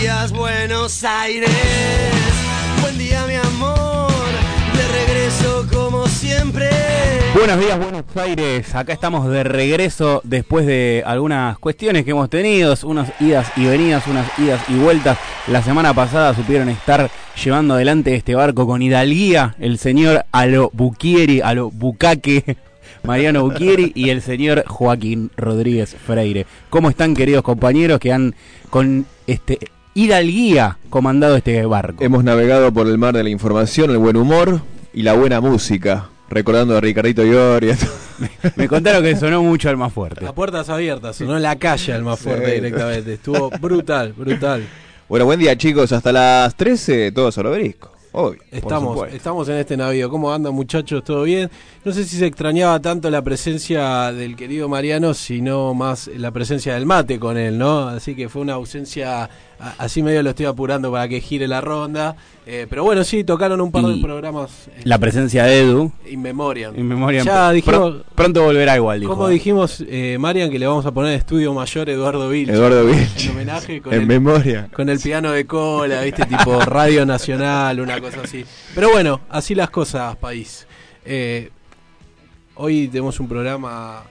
días, Buenos Aires. Buen día, mi amor. De regreso como siempre. Buenos días, Buenos Aires. Acá estamos de regreso después de algunas cuestiones que hemos tenido, unas idas y venidas, unas idas y vueltas. La semana pasada supieron estar llevando adelante este barco con hidalguía el señor Alo Buquieri, Alo Bucaque, Mariano Buquieri y el señor Joaquín Rodríguez Freire. ¿Cómo están, queridos compañeros que han con este hidalguía comandado este barco? Hemos navegado por el mar de la información, el buen humor y la buena música. Recordando a Ricardito Ioria. Me contaron que sonó mucho al más fuerte. A puertas abiertas, sonó en la calle al más fuerte directamente. Estuvo brutal, brutal. Bueno, buen día chicos, hasta las 13 todo solo brisco. Hoy. Estamos, estamos en este navío. ¿Cómo andan muchachos? ¿Todo bien? No sé si se extrañaba tanto la presencia del querido Mariano, sino más la presencia del mate con él, ¿no? Así que fue una ausencia así medio lo estoy apurando para que gire la ronda. Eh, pero bueno, sí, tocaron un par de programas. Eh, la presencia de Edu. In Memoriam. In Memoriam. Ya dijimos. pronto volverá igual, dijo. Como dijimos, eh, Marian, que le vamos a poner estudio mayor Eduardo Vilch. Eduardo Vilch. En homenaje con en el, memoria. Con el piano de cola, ¿viste? tipo Radio Nacional, una cosa así. Pero bueno, así las cosas, país. hoy tenemos un programa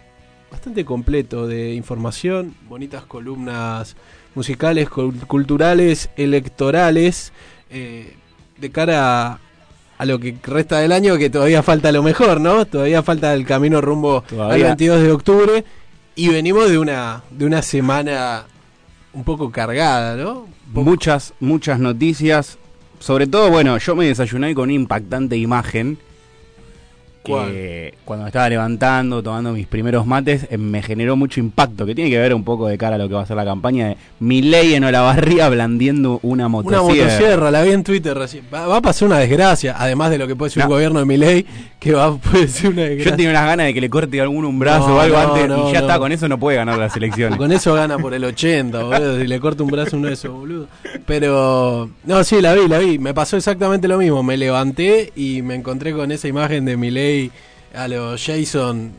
bastante completo de información, bonitas columnas musicales, culturales, electorales, eh, de cara a, lo que resta del año, que todavía falta lo mejor, ¿no? Todavía falta el camino rumbo al 22 de octubre y venimos de una, de una semana un poco cargada, ¿no? Muchas, muchas noticias. Sobre todo, bueno, yo me desayuné con una impactante imagen que cuando me estaba levantando, tomando mis primeros mates, eh, me generó mucho impacto, que tiene que ver un poco de cara a lo que va a ser la campaña de Milei en Olavarría blandiendo una motosierra. Una motosierra, la vi en Twitter recién. Va, a pasar una desgracia, además de lo que puede ser un gobierno de Milei, que va puede ser una desgracia. Yo tengo unas ganas de que le corte algún un brazo o algo antes, y ya está, con eso no puede ganar las elecciones. con eso gana por el 80, boludo, si le corta un brazo uno de esos, boludo. Pero, no, sí, la vi, la vi. Me pasó exactamente lo mismo. Me levanté y me encontré con esa imagen de A los Jason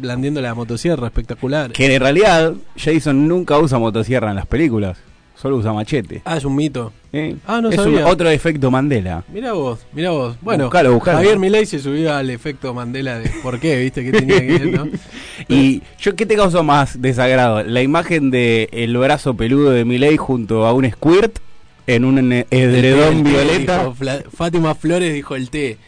blandiendo la motosierra, espectacular. Que en realidad Jason nunca usa motosierra en las películas, solo usa machete. Ah, es un mito. Ah, no es otro efecto Mandela. Mira vos, mira vos. Bueno, Javier Milei se subió al efecto Mandela de por qué, viste, que tenía que ver, ¿no? y yo, ¿qué te causó más desagrado? ¿La imagen de el brazo peludo de Milei junto a un squirt en un edredón violeta? Fátima Flores dijo el té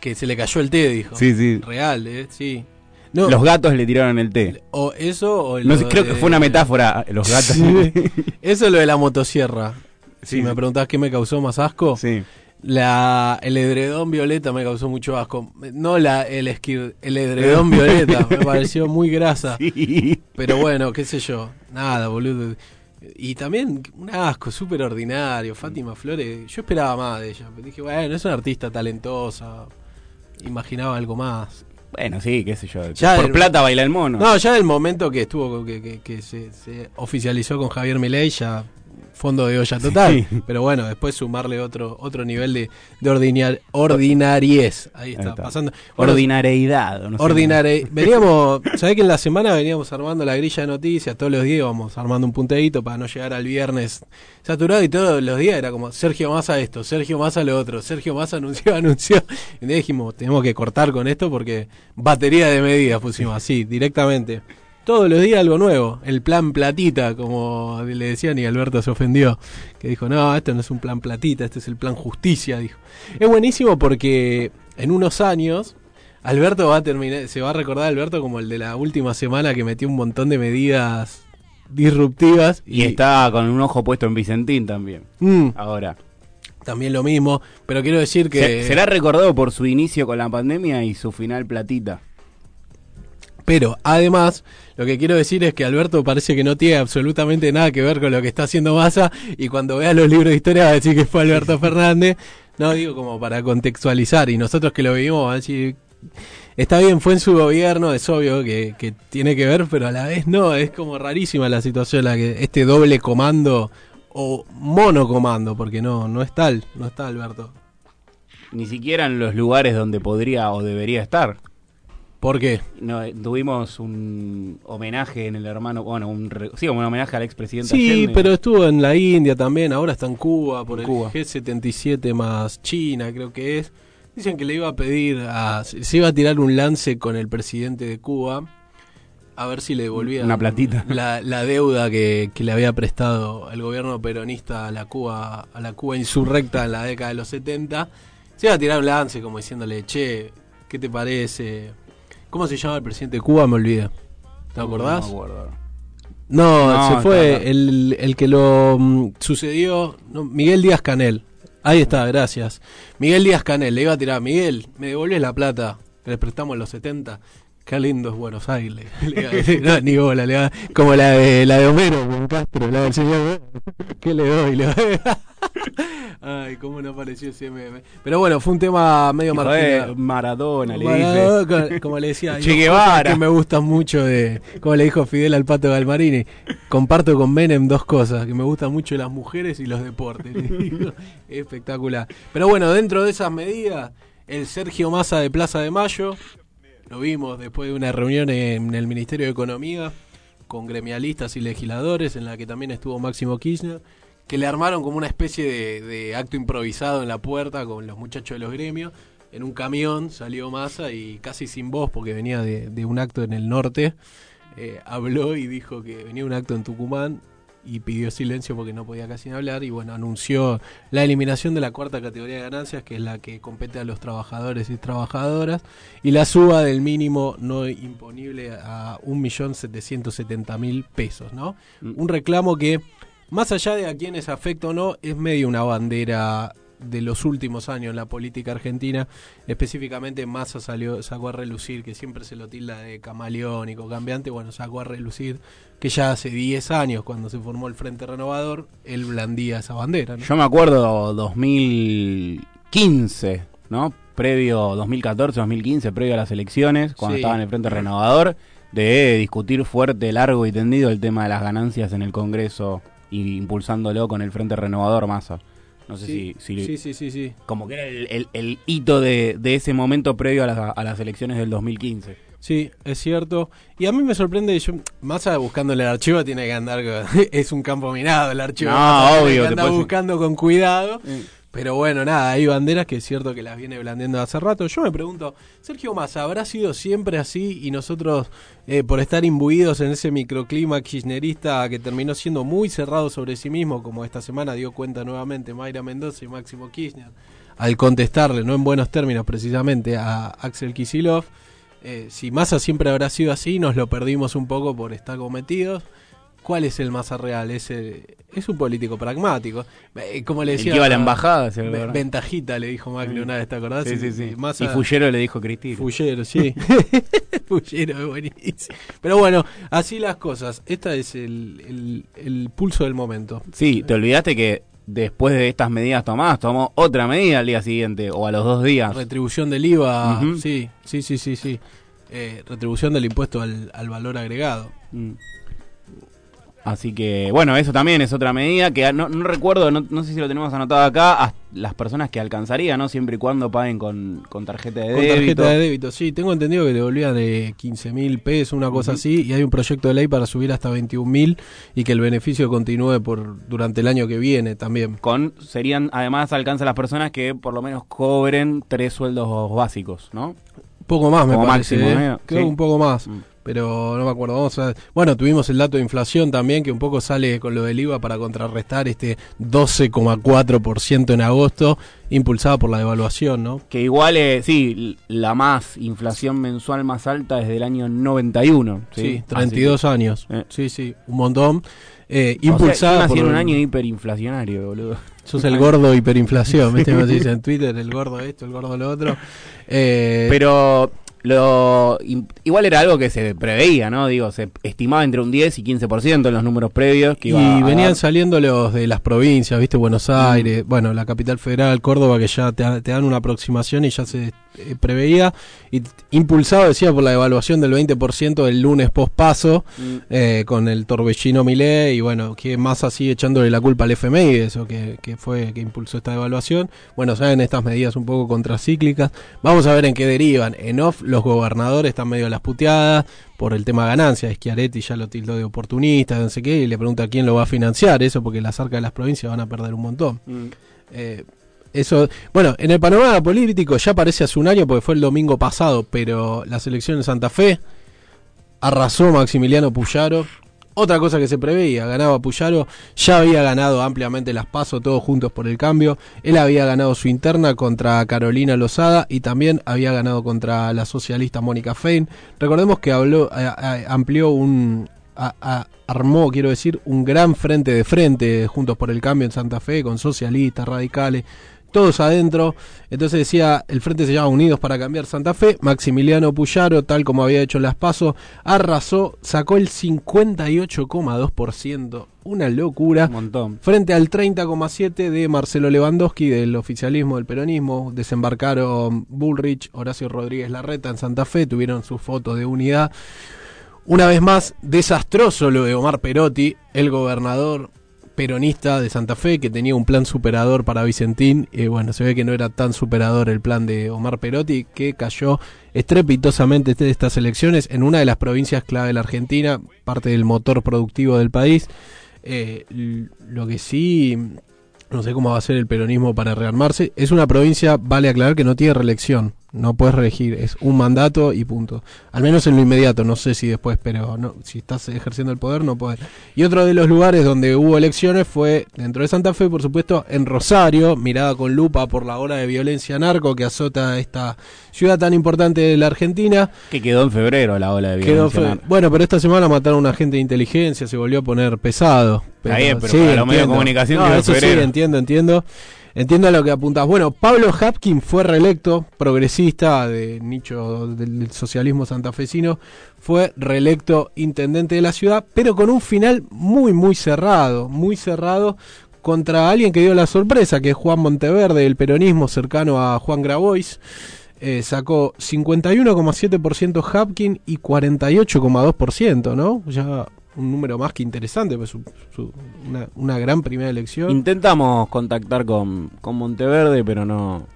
que se le cayó el té, dijo. Sí, sí. Real, ¿eh? Sí. los gatos le tiraron el té. O eso o no creo que fue una metáfora, los gatos. eso es lo de la motosierra. Si me preguntás qué me causó más asco. Sí. La, el edredón violeta me causó mucho asco. No la, el, el edredón violeta. Me pareció muy grasa. Pero bueno, qué sé yo. Nada, boludo. Y también un asco, súper ordinario. Fátima Flores, yo esperaba más de ella. Dije, bueno, es una artista talentosa imaginaba algo más. Bueno, sí, qué sé yo. por plata baila el mono. No, ya del momento que estuvo, que, que, se, se, oficializó con Javier Milei, ya fondo de olla total. Pero bueno, después sumarle otro otro nivel de, de ordinar, ordinariez. Ahí está, pasando. Ordinariedad. No Veníamos, ¿sabés que en la semana veníamos armando la grilla de noticias? Todos los días íbamos armando un punteadito para no llegar al viernes saturado y todos los días era como Sergio Massa esto, Sergio Massa lo otro, Sergio Massa anunció, anunció. Y dijimos, tenemos que cortar con esto porque batería de medidas pusimos así, directamente todos los días algo nuevo. El plan platita, como le decían, y Alberto se ofendió. Que dijo, no, esto no es un plan platita, este es el plan justicia, dijo. Es buenísimo porque en unos años, Alberto va a terminar, se va a recordar Alberto como el de la última semana que metió un montón de medidas disruptivas. Y, está con un ojo puesto en Vicentín también. Mm. Ahora. También lo mismo, pero quiero decir que... será recordado por su inicio con la pandemia y su final platita. Pero además, lo que quiero decir es que Alberto parece que no tiene absolutamente nada que ver con lo que está haciendo Massa y cuando vea los libros de historia va a decir que fue Alberto Fernández. No digo como para contextualizar y nosotros que lo vivimos, a decir, está bien, fue en su gobierno, es obvio que, que, tiene que ver, pero a la vez no, es como rarísima la situación, la que este doble comando o monocomando, porque no, no es tal, no está Alberto. Ni siquiera en los lugares donde podría o debería estar. ¿Por qué? No, eh, tuvimos un homenaje en el hermano, bueno, un, re- sí, un homenaje al expresidente Sí, Allende. pero estuvo en la India también, ahora está en Cuba por En el Cuba. G77 más China, creo que es. Dicen que le iba a pedir a se iba a tirar un lance con el presidente de Cuba a ver si le devolvía Una platita. la, la deuda que, que le había prestado el gobierno peronista a la Cuba a la Cuba insurrecta en la década de los 70. Se iba a tirar un lance como diciéndole, "Che, ¿qué te parece?" ¿Cómo se llama el presidente de Cuba? Me olvidé. ¿Te acordás? No se fue el, el que lo mm, sucedió, no, Miguel Díaz Canel. Ahí está, gracias. Miguel Díaz Canel, le iba a tirar, Miguel, me devolvés la plata que le prestamos los 70. Qué lindo es Buenos Aires. No, ni bola, le como la de, la de Homero con Castro, la del señor. ¿Qué le doy? Le doy. Ay, cómo no apareció ese meme. Pero bueno, fue un tema medio marginal. Maradona, le dice. Maradona, como- Como le decía, Che Guevara. que me gustan mucho de, como le dijo Fidel al Pato Galmarini, comparto con Menem dos cosas, que me gustan mucho las mujeres y los deportes. Espectacular. Pero bueno, dentro de esas medidas, el Sergio Massa de Plaza de Mayo, lo vimos después de una reunión en el Ministerio de Economía con gremialistas y legisladores, en la que también estuvo Máximo Kirchner, que le armaron como una especie de, acto improvisado en la puerta con los muchachos de los gremios. En un camión salió Massa y casi sin voz, porque venía de, de un acto en el norte, eh, habló y dijo que venía un acto en Tucumán y pidió silencio porque no podía casi hablar y bueno, anunció la eliminación de la cuarta categoría de ganancias, que es la que compete a los trabajadores y trabajadoras, y la suba del mínimo no imponible a 1.770.000 pesos, ¿no? Mm. Un reclamo que, más allá de a quienes afecta o no, es medio una bandera de los últimos años en la política argentina, específicamente Massa salió, sacó a relucir, que siempre se lo tilda de camaleónico, cambiante, bueno, sacó a relucir que ya hace 10 años, cuando se formó el Frente Renovador, él blandía esa bandera, ¿no? Yo me acuerdo 2015, ¿no? Previo 2014, 2015, previo a las elecciones, cuando Sí. estaba en el Frente Renovador, de discutir fuerte, largo y tendido el tema de las ganancias en el Congreso y impulsándolo con el Frente Renovador Massa. No sé Sí, si, si- sí, sí, sí, como que era el, el- el hito de, de ese momento previo a, las- a las elecciones del 2015. Sí, es cierto. Y a mí me sorprende, yo, Massa buscándole el archivo tiene que andar es un campo minado el archivo. No, Massa obvio, que puedes- buscando con cuidado. Pero bueno, nada, hay banderas que es cierto que las viene blandiendo hace rato. Yo me pregunto, Sergio Massa, ¿habrá sido siempre así y nosotros, eh, por estar imbuidos en ese microclima kirchnerista que terminó siendo muy cerrado sobre sí mismo, como esta semana dio cuenta nuevamente Mayra Mendoza y Máximo Kirchner, al contestarle, no en buenos términos precisamente, a Axel Kisilov, eh, si Massa siempre habrá sido así, nos lo perdimos un poco por estar cometidos. ¿Cuál es el Massa real? Es, eh, es un político pragmático. Eh, como le El decía. que iba a la embajada, ¿se Ve-? Ventajita le dijo Macri una vez, ¿te acordás? Sí, sí, sí. Massa- Y Fullero le dijo Cristina. Fullero, sí. Fullero, es buenísimo. Pero bueno, así las cosas. Este es el, el- el pulso del momento. Sí, te olvidaste que después de estas medidas tomadas, tomó otra medida al día siguiente o a los dos días. Retribución del IVA, sí, sí, sí, sí, sí. Eh, retribución del impuesto al, al valor agregado. Mm. Así que, bueno, eso también es otra medida que no, no recuerdo, no, no sé si lo tenemos anotado acá, las personas que alcanzaría, ¿no? Siempre y cuando paguen con, con tarjeta de Con débito. tarjeta de débito, sí. Tengo entendido que devolvían de 15 mil pesos, una cosa así, y hay un proyecto de ley para subir hasta 21 mil y que el beneficio continúe por durante el año que viene también. Con, serían, además, alcanza a las personas que por lo menos cobren tres sueldos básicos, ¿no? poco más, me parece. máximo, ¿eh? Creo Sí. que un poco más. Mm. Pero no me acuerdo. Vamos a Bueno, tuvimos el dato de inflación también, que un poco sale con lo del IVA para contrarrestar este 12,4% en agosto, impulsada por la devaluación, ¿no? Que igual, eh, sí, la más inflación mensual más alta desde el año 91. Sí, Sí, 32 años. Eh. Sí, sí, un montón. Eh, impulsada por un año hiperinflacionario, boludo. Sos el gordo hiperinflación, ¿viste? Como se dice en Twitter, el gordo esto, el gordo lo otro. Eh, Pero lo igual era algo que se preveía, ¿no? Digo, se estimaba entre un 10 y 15% en los números previos que y iba a venían dar. saliendo los de las provincias, ¿viste? Buenos Mm. Aires, bueno, la capital federal, Córdoba, que ya te, te dan una aproximación y ya se eh, preveía, y impulsado, decía, por la devaluación del 20% del lunes post-paso, Mm. eh, con el torbellino Milé, y bueno, que más así echándole la culpa al FMI de eso, que, que fue que impulsó esta devaluación. Bueno, saben estas medidas un poco contracíclicas. Vamos a ver en qué derivan. En off, los gobernadores están medio a las puteadas por el tema ganancias. Schiaretti ya lo tildó de oportunista, no sé qué, y le pregunta quién lo va a financiar eso, porque las arcas de las provincias van a perder un montón. Mm. Eh, eso, bueno, en el panorama político ya parece hace un año porque fue el domingo pasado, pero las elecciones en Santa Fe arrasó Maximiliano Puyaro. Otra cosa que se preveía, ganaba Puyaro, ya había ganado ampliamente las pasos todos juntos por el cambio. Él había ganado su interna contra Carolina Lozada y también había ganado contra la socialista Mónica Fein. Recordemos que habló, a- amplió un, a- a- armó, quiero decir, un gran frente de frente juntos por el cambio en Santa Fe con socialistas, radicales, todos adentro. Entonces decía, el frente se llama Unidos para Cambiar Santa Fe. Maximiliano Puyaro, tal como había hecho en las pasos, arrasó, sacó el 58,2%. Una locura. Un montón. Frente al 30,7 de Marcelo Lewandowski del oficialismo del peronismo, desembarcaron Bullrich, Horacio Rodríguez Larreta en Santa Fe, tuvieron sus fotos de unidad. Una vez más, desastroso lo de Omar Perotti, el gobernador peronista de Santa Fe, que tenía un plan superador para Vicentín. Y bueno, se ve que no era tan superador el plan de Omar Perotti, que cayó estrepitosamente de estas elecciones en una de las provincias clave de la Argentina, parte del motor productivo del país. Eh, lo que sí, no sé cómo va a ser el peronismo para rearmarse. Es una provincia, vale aclarar, que no tiene reelección. No puedes reelegir, es un mandato y punto. Al menos en lo inmediato, no sé si después, pero no, si estás ejerciendo el poder no puedes. Y otro de los lugares donde hubo elecciones fue dentro de Santa Fe, por supuesto, en Rosario, mirada con lupa por la ola de violencia narco que azota esta ciudad tan importante de la Argentina. Que quedó en febrero la ola de violencia. narco. bueno, pero esta semana mataron a un agente de inteligencia, se volvió a poner pesado. Bien, pero para los medios de comunicación No, quedó en eso sí, entiendo, entiendo. Entiendo lo que apuntas. Bueno, Pablo Hapkin fue reelecto, progresista de nicho del, socialismo santafesino, fue reelecto intendente de la ciudad, pero con un final muy, muy cerrado, muy cerrado contra alguien que dio la sorpresa, que es Juan Monteverde, del peronismo cercano a Juan Grabois. Eh, sacó 51,7% Hapkin y 48,2%, ¿no? Ya un número más que interesante, pues su- su- una, una gran primera elección. Intentamos contactar con, con Monteverde, pero no.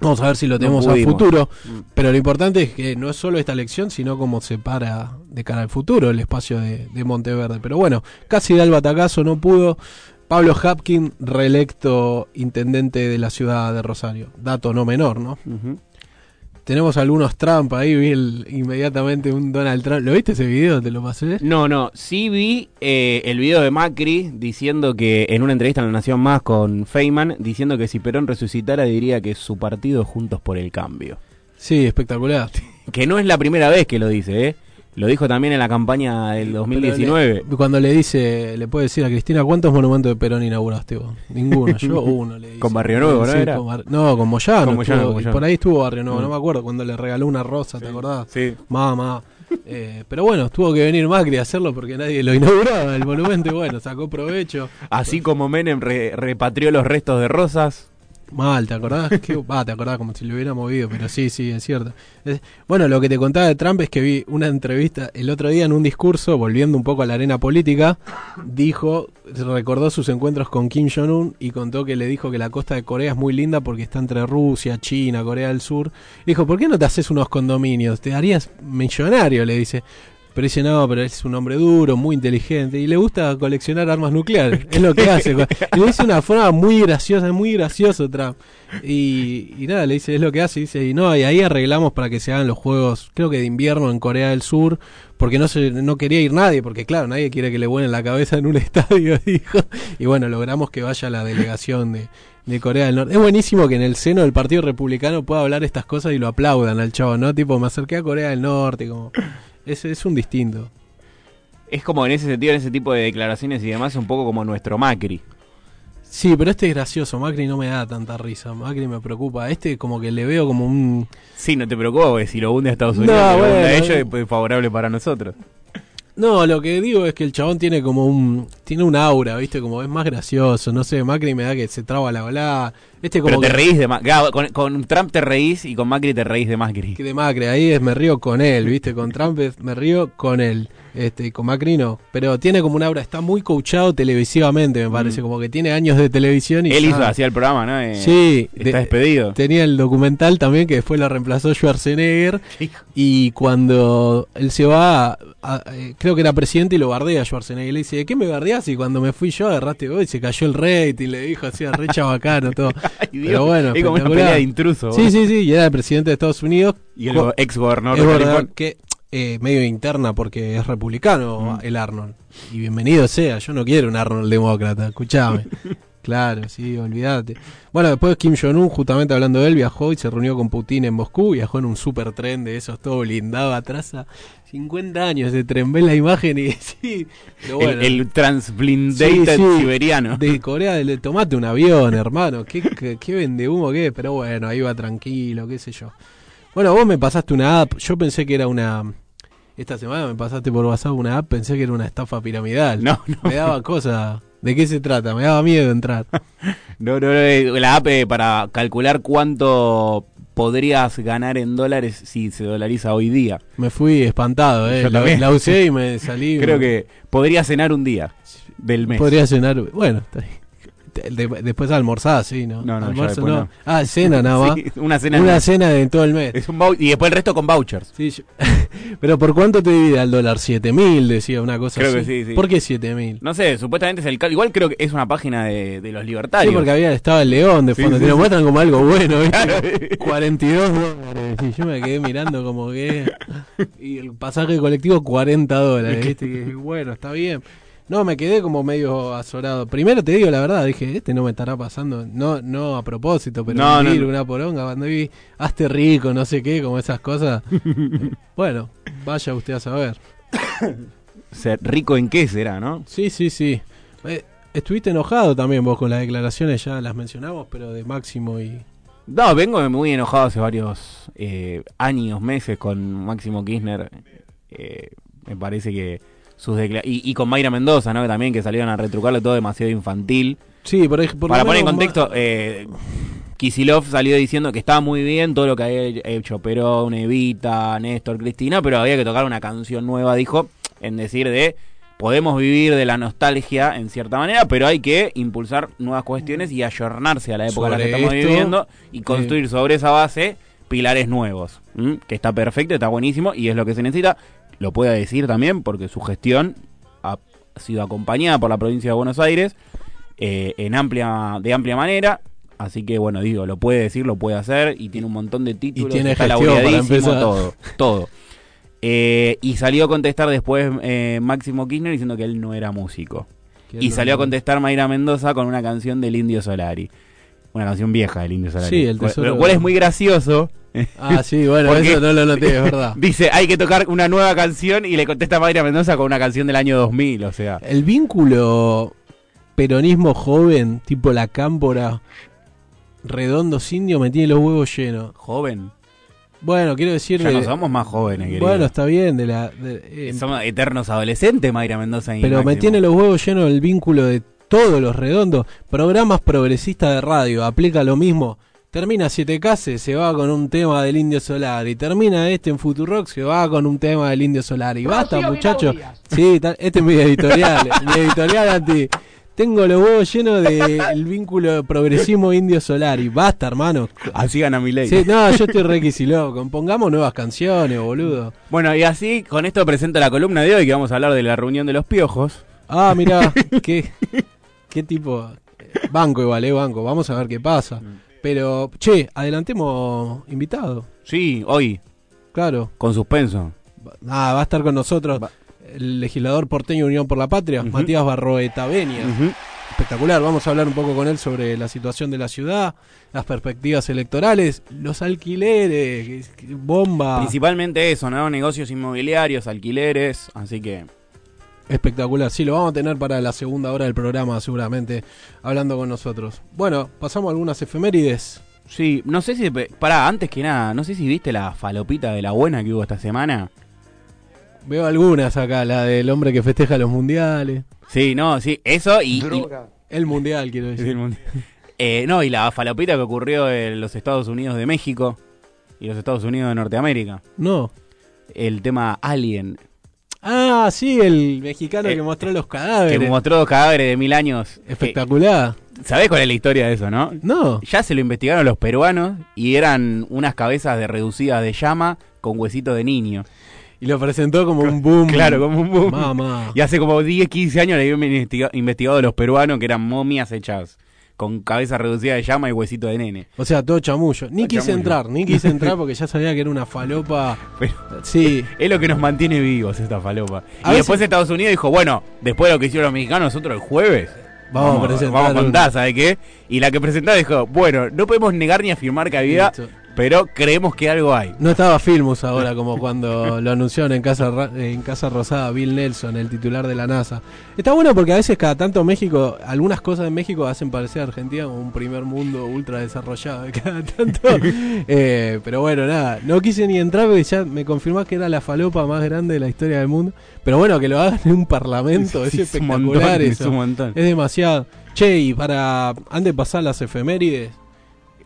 Vamos a ver si lo No tenemos a pudimos. futuro. Mm. Pero lo importante es que no es solo esta elección, sino cómo se para de cara al futuro el espacio de, de Monteverde. Pero bueno, casi da el batacazo, no pudo. Pablo Hapkin, reelecto intendente de la ciudad de Rosario. Dato no menor, ¿no? Tenemos algunos Trump ahí, vi el- inmediatamente un Donald Trump. ¿Lo viste ese video? ¿Te lo pasé? No, no, sí vi eh, el video de Macri diciendo que en una entrevista en La Nación Más con Feynman, diciendo que si Perón resucitara diría que su partido Juntos por el Cambio. Sí, espectacular. Que no es la primera vez que lo dice, ¿eh? Lo dijo también en la campaña del 2019. Pero le- cuando le dice, le puede decir a Cristina, ¿cuántos monumentos de Perón inauguraste vos? Ninguno, yo uno le dice. Con Barrio Nuevo, ¿no Sí, era? con no, con Moyano. Con Moyano, estuvo- con y Moyano. por ahí estuvo Barrio Nuevo, Mm. no me acuerdo, cuando le regaló una rosa, ¿te acordás? Sí. Mamá. Eh, pero bueno, tuvo que venir Macri a hacerlo porque nadie lo inauguraba el monumento y bueno, sacó provecho. Así como Menem re- repatrió los restos de Rosas. Mal, ¿te acordás? Qué- Va, te acordás como si lo hubiera movido, pero sí, sí, es cierto. Es- bueno, lo que te contaba de Trump es que vi una entrevista el otro día en un discurso, volviendo un poco a la arena política, dijo, recordó sus encuentros con Kim Jong-un y contó que le dijo que la costa de Corea es muy linda porque está entre Rusia, China, Corea del Sur. Dijo, ¿por qué no te haces unos condominios? Te harías millonario, le dice. Pero dice, no, pero es un hombre duro, muy inteligente y le gusta coleccionar armas nucleares. Es lo que hace. Y lo dice una forma muy graciosa, muy gracioso Trump. Y, y nada, le dice, es lo que hace. Y dice, y no, y ahí arreglamos para que se hagan los juegos, creo que de invierno en Corea del Sur, porque no se, no quería ir nadie, porque claro, nadie quiere que le vuelen la cabeza en un estadio, dijo. Y bueno, logramos que vaya la delegación de, de Corea del Norte. Es buenísimo que en el seno del Partido Republicano pueda hablar estas cosas y lo aplaudan al chavo, ¿no? Tipo, me acerqué a Corea del Norte, como... Es, es un distinto. Es como en ese sentido, en ese tipo de declaraciones y demás, un poco como nuestro Macri. Sí, pero este es gracioso. Macri no me da tanta risa. Macri me preocupa. Este como que le veo como un... Sí, no te preocupes, si lo hunde a Estados Unidos, No, lo hunde a ellos eh. es favorable para nosotros. No, lo que digo es que el chabón tiene como un. Tiene un aura, ¿viste? Como es más gracioso. No sé, Macri me da que se traba la ola. Este como Pero te que- reís de Macri. Con, con Trump te reís y con Macri te reís de Macri. que de Macri, ahí es me río con él, ¿viste? Con Trump es me río con él. Este, y con Macri no. Pero tiene como un aura, está muy coachado televisivamente, me parece. Como que tiene años de televisión y. Mm. Él hizo, hacía el programa, ¿no? Eh, Sí, Está de- despedido. Tenía el documental también que después lo reemplazó Schwarzenegger. Y cuando él se va, a- a- eh, creo que era presidente y lo bardea a Schwarzenegger. Le dice, ¿de qué me bardeás? Y cuando me fui yo agarraste vos y se cayó el rating, le dijo así, re chabacano, todo. Ay, Dios, Pero bueno, es como una pelea de intruso. Sí, sí, sí, y era el presidente de Estados Unidos. Y el ex gobernador de California. que eh, medio interna porque es republicano Mm. el Arnold. Y bienvenido sea, yo no quiero un Arnold demócrata, escuchame. claro, sí, olvídate. Bueno, después Kim Jong-un, justamente hablando de él, viajó y se reunió con Putin en Moscú, viajó en un super tren de esos, todo blindado atrás a 50 años de tren, ves la imagen y sí, pero bueno. El, el transblindated Sí, sí. siberiano. De Corea del tomate un avión, hermano. ¿Qué, qué, qué vende humo qué? Pero bueno, ahí va tranquilo, qué sé yo. Bueno, vos me pasaste una app. Yo pensé que era una. Esta semana me pasaste por WhatsApp una app. Pensé que era una estafa piramidal. No, no. Me daba cosa. ¿De qué se trata? Me daba miedo entrar. No, no, no, eh, la app eh, para calcular cuánto podrías ganar en dólares si se dolariza hoy día. Me fui espantado, ¿eh? Yo La, usé y me salí. Creo que podría cenar un día del mes. Podría cenar. Bueno, está bien. De- después almorzar, sí, ¿no? No, Almuerzo no. no. Ah, cena nada más. Sí, una cena. Una cena de todo el mes. Es un vou- y después el resto con vouchers. Sí, yo- pero ¿por cuánto te divide al dólar? ¿Siete mil? Decía una cosa Creo así. que sí, sí. ¿Por qué siete mil? No sé, supuestamente es el cal- Igual creo que es una página de, de los Sí, libertarios. porque había, estaba el león de Sí, fondo. sí, te lo sí. muestran como algo bueno. ¿viste? Claro. 42 dólares. Y yo me quedé mirando como que... Y el pasaje colectivo 40 dólares. ¿viste? Y bueno, está bien. No, me quedé como medio azorado. Primero te digo la verdad, dije, este no me estará pasando, no no a propósito, pero No, vivir no. una poronga, cuando vi, hazte rico, no sé qué, como esas cosas. bueno, vaya usted a saber. Ser rico en qué será, ¿no? Sí, sí, sí. Eh, estuviste enojado también vos con las declaraciones, ya las mencionamos, pero de Máximo y... No, vengo muy enojado hace varios eh, años, meses con Máximo Kirchner. Eh, me parece que sus y, y con Mayra Mendoza, ¿no? Que también que salieron a retrucarlo todo demasiado infantil. Sí, por, por Para poner en contexto, eh, Kisilov salió diciendo que estaba muy bien todo lo que había hecho Perón, Evita, Néstor, Cristina, pero había que tocar una canción nueva, dijo, en decir de podemos vivir de la nostalgia en cierta manera, pero hay que impulsar nuevas cuestiones y ayornarse a la época en la que estamos esto, viviendo y construir sobre esa base pilares nuevos, ¿m? que está perfecto, está buenísimo y es lo que se necesita. Lo puede decir también porque su gestión ha sido acompañada por la provincia de Buenos Aires eh, en amplia de amplia manera. Así que bueno, digo, lo puede decir, lo puede hacer y tiene un montón de títulos, tiene está para todo, todo. Eh, y salió a contestar después eh, Máximo Kirchner diciendo que él no era músico. Y salió a contestar Mayra Mendoza con una canción del Indio Solari. Una canción vieja del Indio Solari. Sí, el tesoro- Lo cual es muy gracioso. Ah, sí, bueno, eso no lo noté, es verdad. Dice, hay que tocar una nueva canción y le contesta Mayra Mendoza con una canción del año 2000, o sea. El vínculo peronismo joven, tipo la cámpora, redondo indio, me tiene los huevos llenos. Joven. Bueno, quiero decir... Ya no somos más jóvenes, querido. bueno, está bien, de la... de- eh, Somos eternos adolescentes, Mayra Mendoza y pero me Máximo. tiene los huevos llenos el vínculo de todos los redondos. Programas progresistas de radio, aplica lo mismo. Termina 7K, se va con un tema del Indio Solar. Y termina este en Futurock, se va con un tema del Indio Solar. Y basta, muchachos. Sí, este es mi editorial. mi editorial anti. Tengo los huevos llenos del vínculo de progresismo Indio Solar. Y basta, hermano. Así gana mi ley. Sí, no, yo estoy requisilo. Compongamos nuevas canciones, boludo. Bueno, y así, con esto presento la columna de hoy, que vamos a hablar de la reunión de los piojos. Ah, mirá, qué, qué tipo. Banco igual, eh, banco. Vamos a ver qué pasa. Pero, che, adelantemos invitado. Sí, hoy, Claro. con suspenso. Ah, va a estar con nosotros Va- el legislador porteño Unión por la Patria. Matías Barroeta Benia. Espectacular. Vamos a hablar un poco con él sobre la situación de la ciudad, las perspectivas electorales, los alquileres, bomba. Principalmente eso, ¿no? Negocios inmobiliarios, alquileres, así que... Espectacular, sí, lo vamos a tener para la segunda hora del programa, seguramente, hablando con nosotros. Bueno, pasamos a algunas efemérides. Sí, no sé si... Pará, antes que nada, no sé si viste la falopita de la buena que hubo esta semana. Veo algunas acá, la del hombre que festeja los mundiales. Sí, no, sí, eso y... y- El mundial, quiero decir. el mundial. Eh, no, y la falopita que ocurrió en los Estados Unidos de México y los Estados Unidos de Norteamérica. No. El tema Alien, Ah, sí, el mexicano Eh, que mostró los que cadáveres. mostró dos cadáveres de mil años. Espectacular. Eh, ¿Sabés cuál es la historia de eso, no? No. Ya se lo investigaron los peruanos y eran unas cabezas de reducidas de llama con huesito de niño. Y lo presentó como un boom. Claro, como un boom. Mamá. Y hace como 10, 15 años le habían investiga- investigado los peruanos que eran momias hechas con cabeza reducida de llama y huesito de nene. O sea, todo chamullo. Ni Todo quise chamullo. entrar, ni quise entrar porque ya sabía que era una falopa. Pero Sí. es lo que nos mantiene vivos esta falopa. A y veces- después Estados Unidos dijo, bueno, después de lo que hicieron los mexicanos nosotros el jueves, Vamos a presentar vamos a contar, ¿sabe qué? Y la que presentó dijo, bueno, no podemos negar ni afirmar que había, Listo. Pero creemos que algo hay. No estaba Filmus ahora, como cuando lo anunciaron en Casa, en Casa Rosada Bill Nelson, el titular de la NASA. Está bueno porque a veces cada tanto México, algunas cosas en México hacen parecer a Argentina como un primer mundo ultra desarrollado. de Cada tanto. Eh, pero bueno, nada, no quise ni entrar porque ya me confirmás que era la falopa más grande de la historia del mundo. Pero bueno, que lo hagan en un parlamento, es Sí, un espectacular montón, eso. es un montón. Es demasiado. Che, y para antes de pasar las efemérides,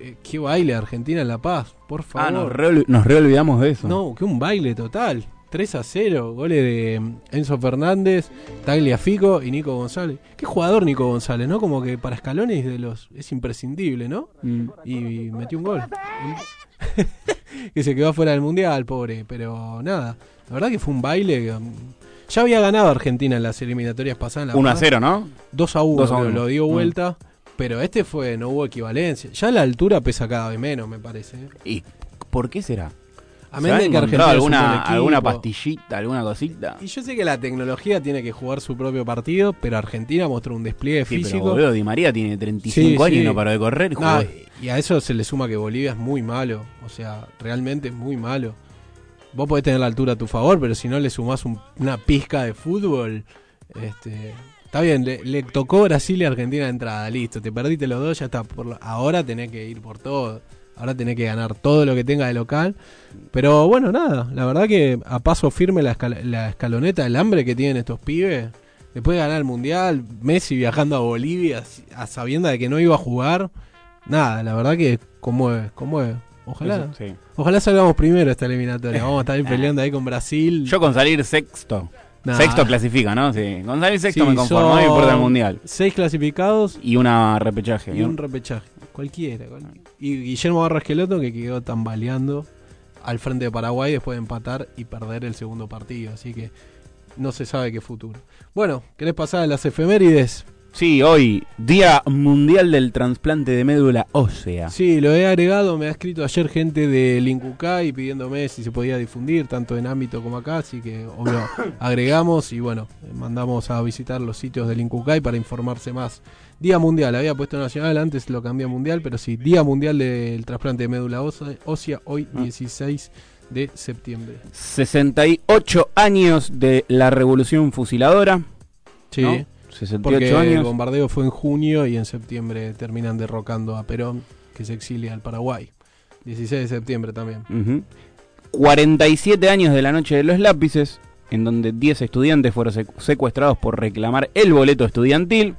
eh, qué baile Argentina en La Paz, por favor. Ah, nos, re- nos reolvidamos de eso. No, que un baile total. 3 a 0, goles de mm, Enzo Fernández, Tagliafico y Nico González. Qué jugador Nico González, ¿no? Como que para escalones de los es imprescindible, ¿no? Mm. Y metió un gol. que se quedó fuera del mundial, pobre, pero nada. La verdad que fue un baile que, mm, ya había ganado Argentina en las eliminatorias pasadas. La 1 a Paz. 0, ¿no? 2 a 1, 2 a creo, 1. lo dio Mm. Pero este fue, no hubo equivalencia. Ya la altura pesa cada vez menos, me parece. ¿eh? ¿Y por qué será? A ¿Se menos que Argentina alguna, pastillita, alguna cosita? Y yo sé que la tecnología tiene que jugar su propio partido, pero Argentina mostró un despliegue Sí, pero físico. boludo, Di María tiene 35 Sí, años y no paró de correr. Y a eso se le suma que Bolivia es muy malo. O sea, realmente es muy malo. Vos podés tener la altura a tu favor, pero si no le sumás un- una pizca de fútbol, este, está bien, le, le tocó Brasil y Argentina de entrada, listo, te perdiste los dos, ya está. Por lo- ahora tenés que ir por todo. Ahora tenés que ganar todo lo que tenga de local. Pero bueno, nada, la verdad que a paso firme la, escal- la escaloneta, el hambre que tienen estos pibes. Después de ganar el Mundial, Messi viajando a Bolivia a sabienda de que no iba a jugar. Nada, la verdad que conmueve, conmueve. Ojalá, Sí. ojalá salgamos primero esta eliminatoria. Vamos a estar peleando ahí con Brasil. Yo con salir sexto. Nah. Sexto clasifica, ¿no? Sí. Con salir sexto Sí, me conformo, no me importa el mundial. Seis clasificados Y una repechaje. y ¿no? un repechaje. Cualquiera. cual- Y Guillermo Barra Esqueloto que quedó tambaleando al frente de Paraguay después de empatar y perder el segundo partido. Así que no se sabe qué futuro. Bueno, ¿querés pasar a las efemérides? Sí, hoy, Día Mundial del Trasplante de Médula Ósea. Sí, lo he agregado. Me ha escrito ayer gente del Incucay pidiéndome si se podía difundir, tanto en ámbito como acá. Así que, obvio, agregamos y bueno, mandamos a visitar los sitios del Incucay para informarse más. Día Mundial, había puesto nacional, antes lo cambié a mundial, pero sí, Día Mundial del Trasplante de Médula Ósea, hoy Ah. 16 de septiembre. 68 años de la Revolución Fusiladora. Sí, ¿no? 68 porque el bombardeo fue en junio y en septiembre terminan derrocando a Perón, que se exilia al Paraguay. 16 de septiembre también. Ujú. 47 años de la Noche de los Lápices, en donde 10 estudiantes fueron sec- secuestrados por reclamar el boleto estudiantil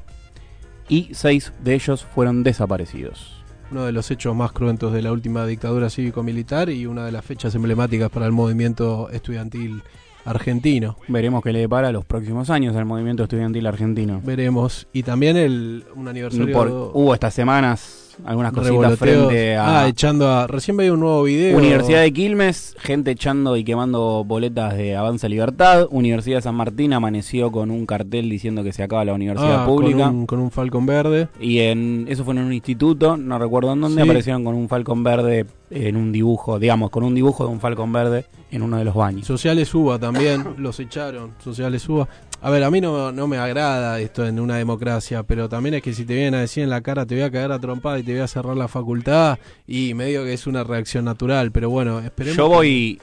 y 6 de ellos fueron desaparecidos. uno de los hechos más cruentos de la última dictadura cívico-militar y una de las fechas emblemáticas para el movimiento estudiantil argentino. Veremos qué le depara los próximos años al movimiento estudiantil argentino. Veremos. Y también el, un aniversario Por- hubo estas semanas algunas cositas frente a Ah, echando a... Recién veía un nuevo video. Universidad de Quilmes, gente echando y quemando boletas de Avanza Libertad. Universidad de San Martín amaneció con un cartel diciendo que se acaba la universidad Ah, pública. Con un, con un falcón verde. Y en eso fue en un instituto, no recuerdo en dónde, Sí. aparecieron con un falcón verde en un dibujo, digamos, con un dibujo de un falcón verde en uno de los baños. Sociales UBA también, los echaron. Sociales UBA. A ver, a mí no, no me agrada esto en una democracia, pero también es que si te vienen a decir en la cara te voy a cagar a trompada y te voy a cerrar la facultad, y medio que es una reacción natural, pero bueno, esperemos. Yo voy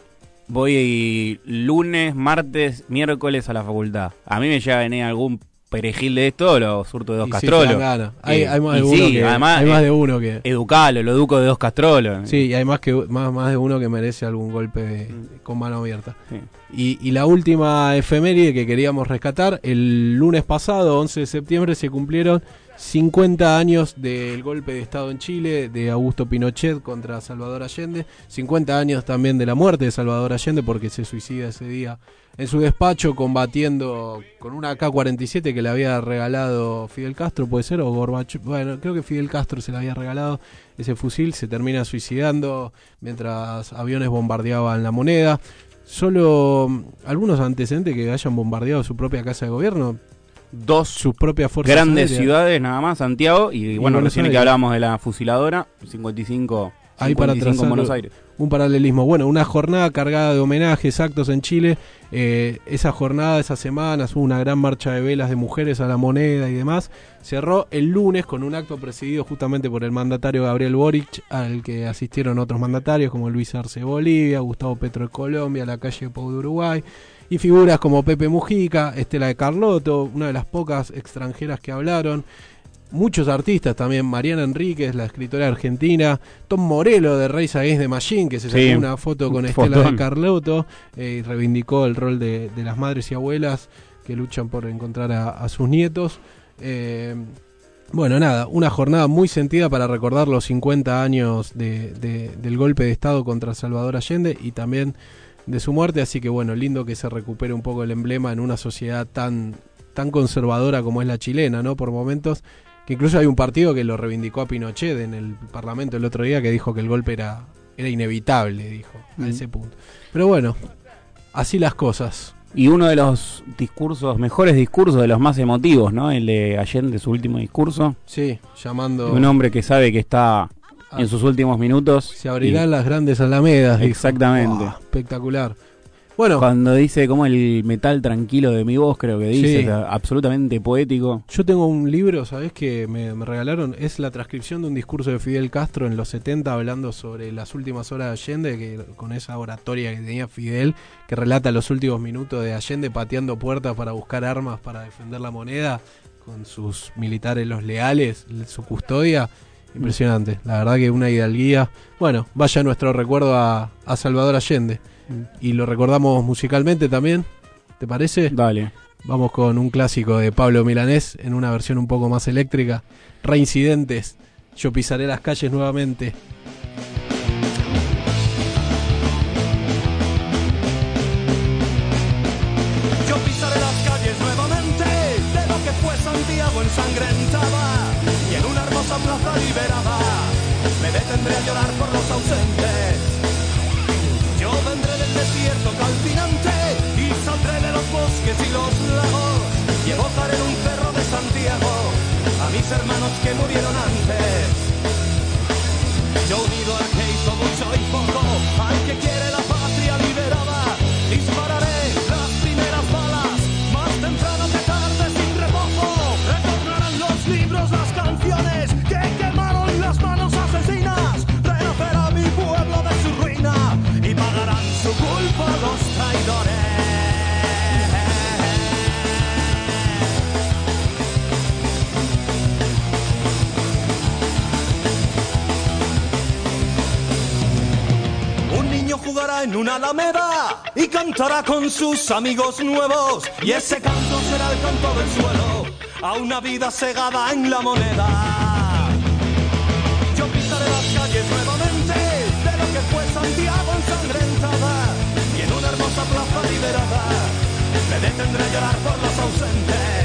voy lunes, martes, miércoles a la facultad. A mí me llega venir algún perejil de esto lo surto de dos Y sí, castrolos. Hay, Eh, hay más de uno sí, que, además, hay más eh, de uno que Educalo, lo educo de dos castrolos. sí, y hay más que más, más de uno que merece algún golpe de- Mm. con mano abierta. Sí. Y, y la última efeméride que queríamos rescatar, el lunes pasado, 11 de septiembre, se cumplieron 50 años del golpe de Estado en Chile de Augusto Pinochet contra Salvador Allende, 50 años también de la muerte de Salvador Allende porque se suicida ese día en su despacho combatiendo con una K-47 que le había regalado Fidel Castro, puede ser, o Gorbachev, bueno, creo que Fidel Castro se le había regalado ese fusil, se termina suicidando mientras aviones bombardeaban la moneda. Solo mm, algunos antecedentes que hayan bombardeado su propia casa de gobierno, Dos sus propias fuerzas grandes aéreas. ciudades nada más, Santiago y, bueno, recién que hablábamos de la fusiladora, 55, Ahí para 55 en trazar- Buenos Aires. Un paralelismo. Bueno, una jornada cargada de homenajes, actos en Chile. Eh, esa jornada, esas semanas, hubo una gran marcha de velas de mujeres a la moneda y demás. Cerró el lunes con un acto presidido justamente por el mandatario Gabriel Boric, al que asistieron otros mandatarios como Luis Arce de Bolivia, Gustavo Petro de Colombia, la calle Pau de Uruguay. Y figuras como Pepe Mujica, Estela de Carlotto, una de las pocas extranjeras que hablaron. Muchos artistas también, Mariana Enríquez, la escritora argentina, Tom Morello de Reyes Against the Machine, que se sacó Sí, una foto con Estela fotón. de Carlotto eh, y reivindicó el rol de, de las madres y abuelas que luchan por encontrar a, a sus nietos. Eh, bueno, nada, una jornada muy sentida para recordar los 50 años de- de- del golpe de Estado contra Salvador Allende y también de su muerte, así que bueno, lindo que se recupere un poco el emblema en una sociedad tan, tan conservadora como es la chilena, ¿no? Por momentos, que incluso hay un partido que lo reivindicó a Pinochet en el Parlamento el otro día, que dijo que el golpe era, era inevitable, dijo, a Mm. ese punto. Pero bueno, así las cosas. Y uno de los discursos, mejores discursos, de los más emotivos, ¿no? El de Allende, su último discurso. Sí, llamando... Un hombre que sabe que está Ah. en sus últimos minutos. Se abrirán las grandes alamedas. dijo. Exactamente. Espectacular. Bueno, Cuando dice como el metal tranquilo de mi voz, creo que dice, Sí. o sea, absolutamente poético. yo tengo un libro, ¿sabes? Que me, me regalaron. Es la transcripción de un discurso de Fidel Castro en los 70 hablando sobre las últimas horas de Allende, que con esa oratoria que tenía Fidel, que relata los últimos minutos de Allende pateando puertas para buscar armas para defender la moneda, con sus militares los leales, su custodia. Impresionante, la verdad que una hidalguía. Bueno, vaya nuestro recuerdo a, a Salvador Allende. Y lo recordamos musicalmente también, ¿te parece? Dale. Vamos con un clásico de Pablo Milanés en una versión un poco más eléctrica. Reincidentes. Yo pisaré las calles nuevamente. Yo pisaré las calles nuevamente de lo que fue Santiago ensangrentada y en una hermosa plaza liberada me detendré a llorar por los ausentes. Hermanos que murieron antes. Yo unido al En una alameda y cantará con sus amigos nuevos. Y ese canto será el canto del suelo a una vida segada en la moneda. Yo pisaré las calles nuevamente de lo que fue Santiago ensangrentada. Y en una hermosa plaza liberada me detendré a llorar por los ausentes.